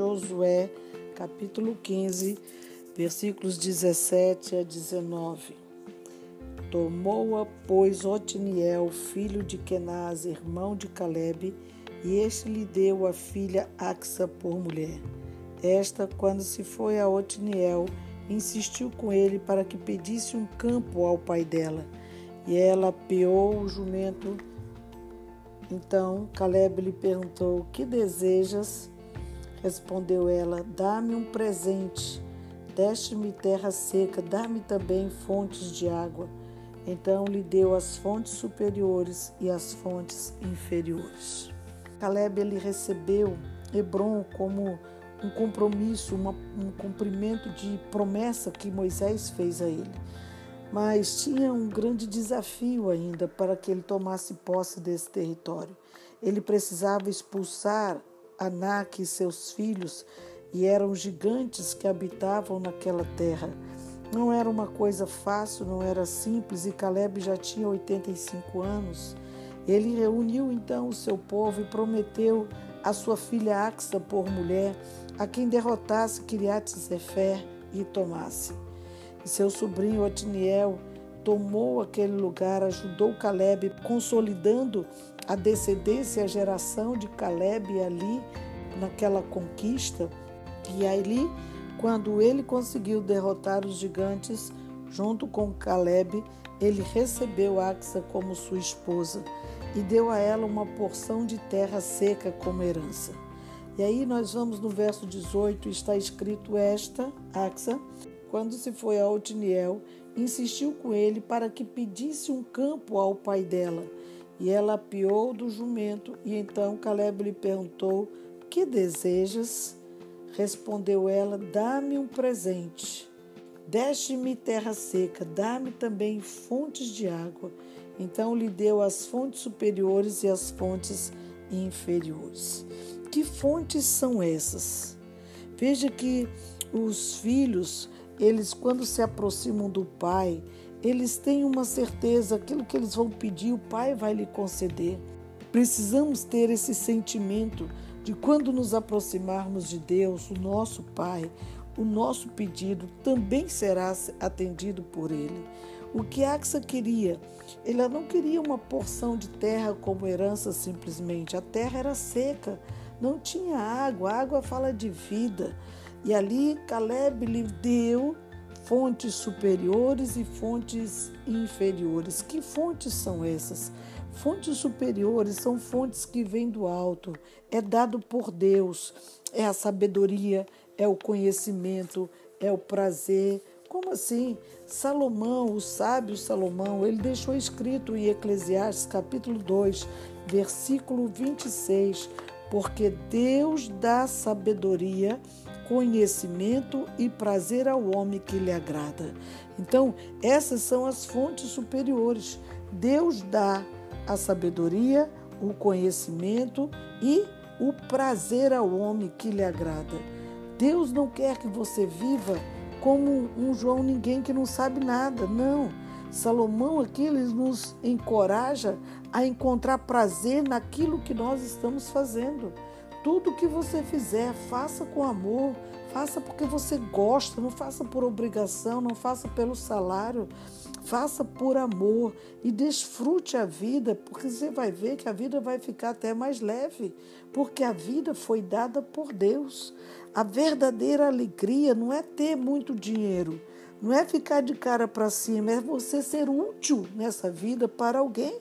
Josué, capítulo 15, versículos 17 a 19. Tomou-a, pois, Otiniel, filho de Kenaz, irmão de Caleb, e este lhe deu a filha Axa por mulher. Esta, quando se foi a Otiniel, insistiu com ele para que pedisse um campo ao pai dela. E ela peou o jumento. Então Caleb lhe perguntou: Que desejas? Respondeu ela: Dá-me um presente. Deste-me terra seca, dá-me também fontes de água. Então lhe deu as fontes superiores e as fontes inferiores. Caleb ele recebeu Hebron como um compromisso, uma, um cumprimento de promessa que Moisés fez a ele. Mas tinha um grande desafio ainda para que ele tomasse posse desse território. Ele precisava expulsar Anak e seus filhos, e eram gigantes que habitavam naquela terra. Não era uma coisa fácil, não era simples, e Caleb já tinha 85 anos. Ele reuniu então o seu povo e prometeu a sua filha Axa por mulher, a quem derrotasse Kiriat Zefer e tomasse. E seu sobrinho Otiniel tomou aquele lugar, ajudou Caleb, consolidando a descendência, a geração de Caleb ali naquela conquista. E ali, quando ele conseguiu derrotar os gigantes, junto com Caleb, ele recebeu Axa como sua esposa e deu a ela uma porção de terra seca como herança. E aí nós vamos no verso 18, está escrito esta, Axa, quando se foi a Otiniel, insistiu com ele para que pedisse um campo ao pai dela. E ela apiou do jumento, e então Caleb lhe perguntou: Que desejas? Respondeu ela: Dá-me um presente. Deste-me terra seca, dá-me também fontes de água. Então lhe deu as fontes superiores e as fontes inferiores. Que fontes são essas? Veja que os filhos, eles quando se aproximam do pai, eles têm uma certeza, aquilo que eles vão pedir, o pai vai lhe conceder. Precisamos ter esse sentimento de quando nos aproximarmos de Deus, o nosso Pai, o nosso pedido também será atendido por Ele. O que Axa queria? Ela não queria uma porção de terra como herança simplesmente. A terra era seca, não tinha água. A água fala de vida. E ali Caleb lhe deu fontes superiores e fontes inferiores. Que fontes são essas? Fontes superiores são fontes que vêm do alto, é dado por Deus, é a sabedoria, é o conhecimento, é o prazer, como assim? Salomão, o sábio Salomão, ele deixou escrito em Eclesiastes capítulo 2, versículo 26, porque Deus dá sabedoria, conhecimento e prazer ao homem que lhe agrada. Então, essas são as fontes superiores. Deus dá a sabedoria, o conhecimento e o prazer ao homem que lhe agrada. Deus não quer que você viva como um João ninguém que não sabe nada. Não. Salomão aqui ele nos encoraja a encontrar prazer naquilo que nós estamos fazendo. Tudo que você fizer, faça com amor, faça porque você gosta, não faça por obrigação, não faça pelo salário, faça por amor e desfrute a vida, porque você vai ver que a vida vai ficar até mais leve, porque a vida foi dada por Deus. A verdadeira alegria não é ter muito dinheiro, não é ficar de cara para cima, é você ser útil nessa vida para alguém.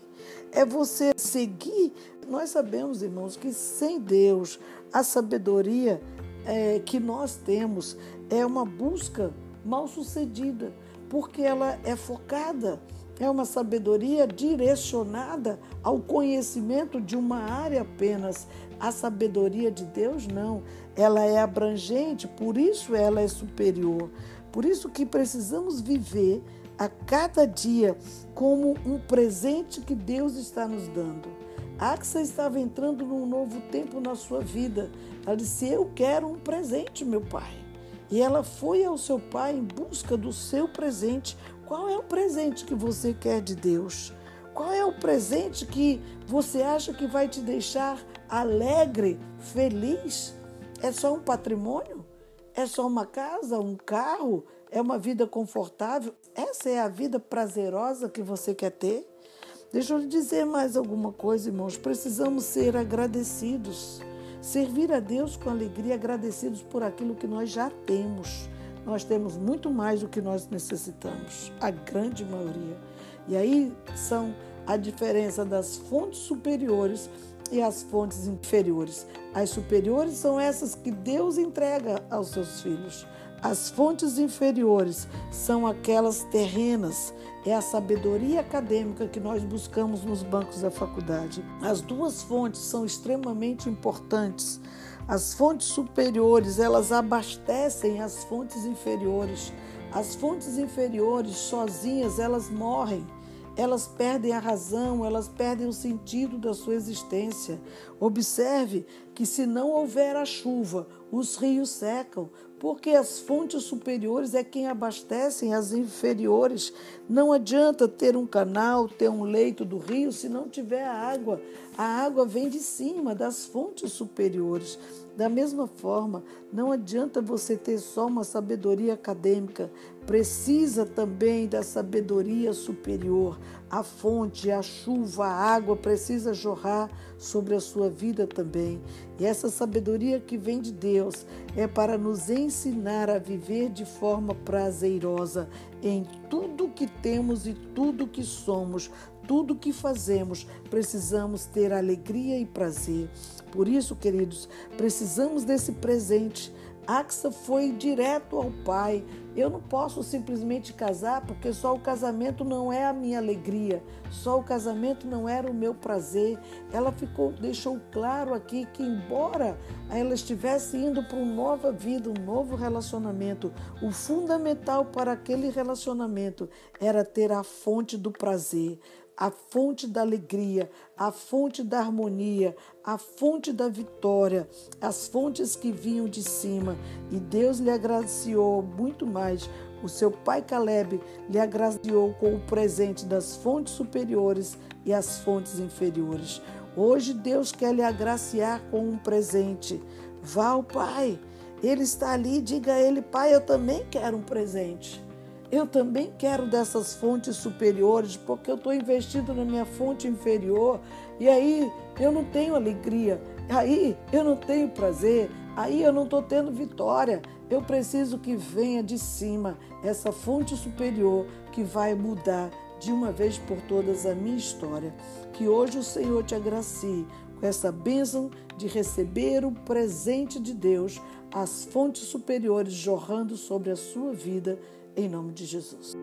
É você seguir. Nós sabemos, irmãos, que sem Deus, a sabedoria é, que nós temos é uma busca mal sucedida, porque ela é focada, é uma sabedoria direcionada ao conhecimento de uma área apenas. A sabedoria de Deus não, ela é abrangente, por isso ela é superior. Por isso que precisamos viver a cada dia como um presente que Deus está nos dando. Axa estava entrando num novo tempo na sua vida. Ela disse: Eu quero um presente, meu pai. E ela foi ao seu pai em busca do seu presente. Qual é o presente que você quer de Deus? Qual é o presente que você acha que vai te deixar alegre, feliz? É só um patrimônio? É só uma casa, um carro? É uma vida confortável? Essa é a vida prazerosa que você quer ter? Deixa eu lhe dizer mais alguma coisa, irmãos. Precisamos ser agradecidos. Servir a Deus com alegria, agradecidos por aquilo que nós já temos. Nós temos muito mais do que nós necessitamos, a grande maioria. E aí são a diferença das fontes superiores e as fontes inferiores. As superiores são essas que Deus entrega aos seus filhos. As fontes inferiores são aquelas terrenas, é a sabedoria acadêmica que nós buscamos nos bancos da faculdade. As duas fontes são extremamente importantes. As fontes superiores, elas abastecem as fontes inferiores. As fontes inferiores sozinhas, elas morrem elas perdem a razão, elas perdem o sentido da sua existência. Observe que se não houver a chuva, os rios secam, porque as fontes superiores é quem abastecem as inferiores. Não adianta ter um canal, ter um leito do rio se não tiver água. A água vem de cima, das fontes superiores. Da mesma forma, não adianta você ter só uma sabedoria acadêmica, precisa também da sabedoria superior. A fonte, a chuva, a água precisa jorrar sobre a sua vida também. E essa sabedoria que vem de Deus é para nos ensinar a viver de forma prazerosa em tudo que temos e tudo que somos, tudo que fazemos, precisamos ter alegria e prazer. Por isso, queridos, precisamos desse presente. Axa foi direto ao pai. Eu não posso simplesmente casar porque só o casamento não é a minha alegria, só o casamento não era o meu prazer. Ela ficou deixou claro aqui que embora ela estivesse indo para uma nova vida, um novo relacionamento, o fundamental para aquele relacionamento era ter a fonte do prazer a fonte da alegria, a fonte da harmonia, a fonte da vitória, as fontes que vinham de cima. E Deus lhe agraciou muito mais. O seu pai Caleb lhe agraciou com o presente das fontes superiores e as fontes inferiores. Hoje Deus quer lhe agraciar com um presente. Vá ao Pai. Ele está ali, diga a ele, Pai, eu também quero um presente. Eu também quero dessas fontes superiores, porque eu estou investindo na minha fonte inferior e aí eu não tenho alegria, aí eu não tenho prazer, aí eu não estou tendo vitória. Eu preciso que venha de cima essa fonte superior que vai mudar de uma vez por todas a minha história. Que hoje o Senhor te agracie com essa bênção de receber o presente de Deus, as fontes superiores jorrando sobre a sua vida em nome de Jesus.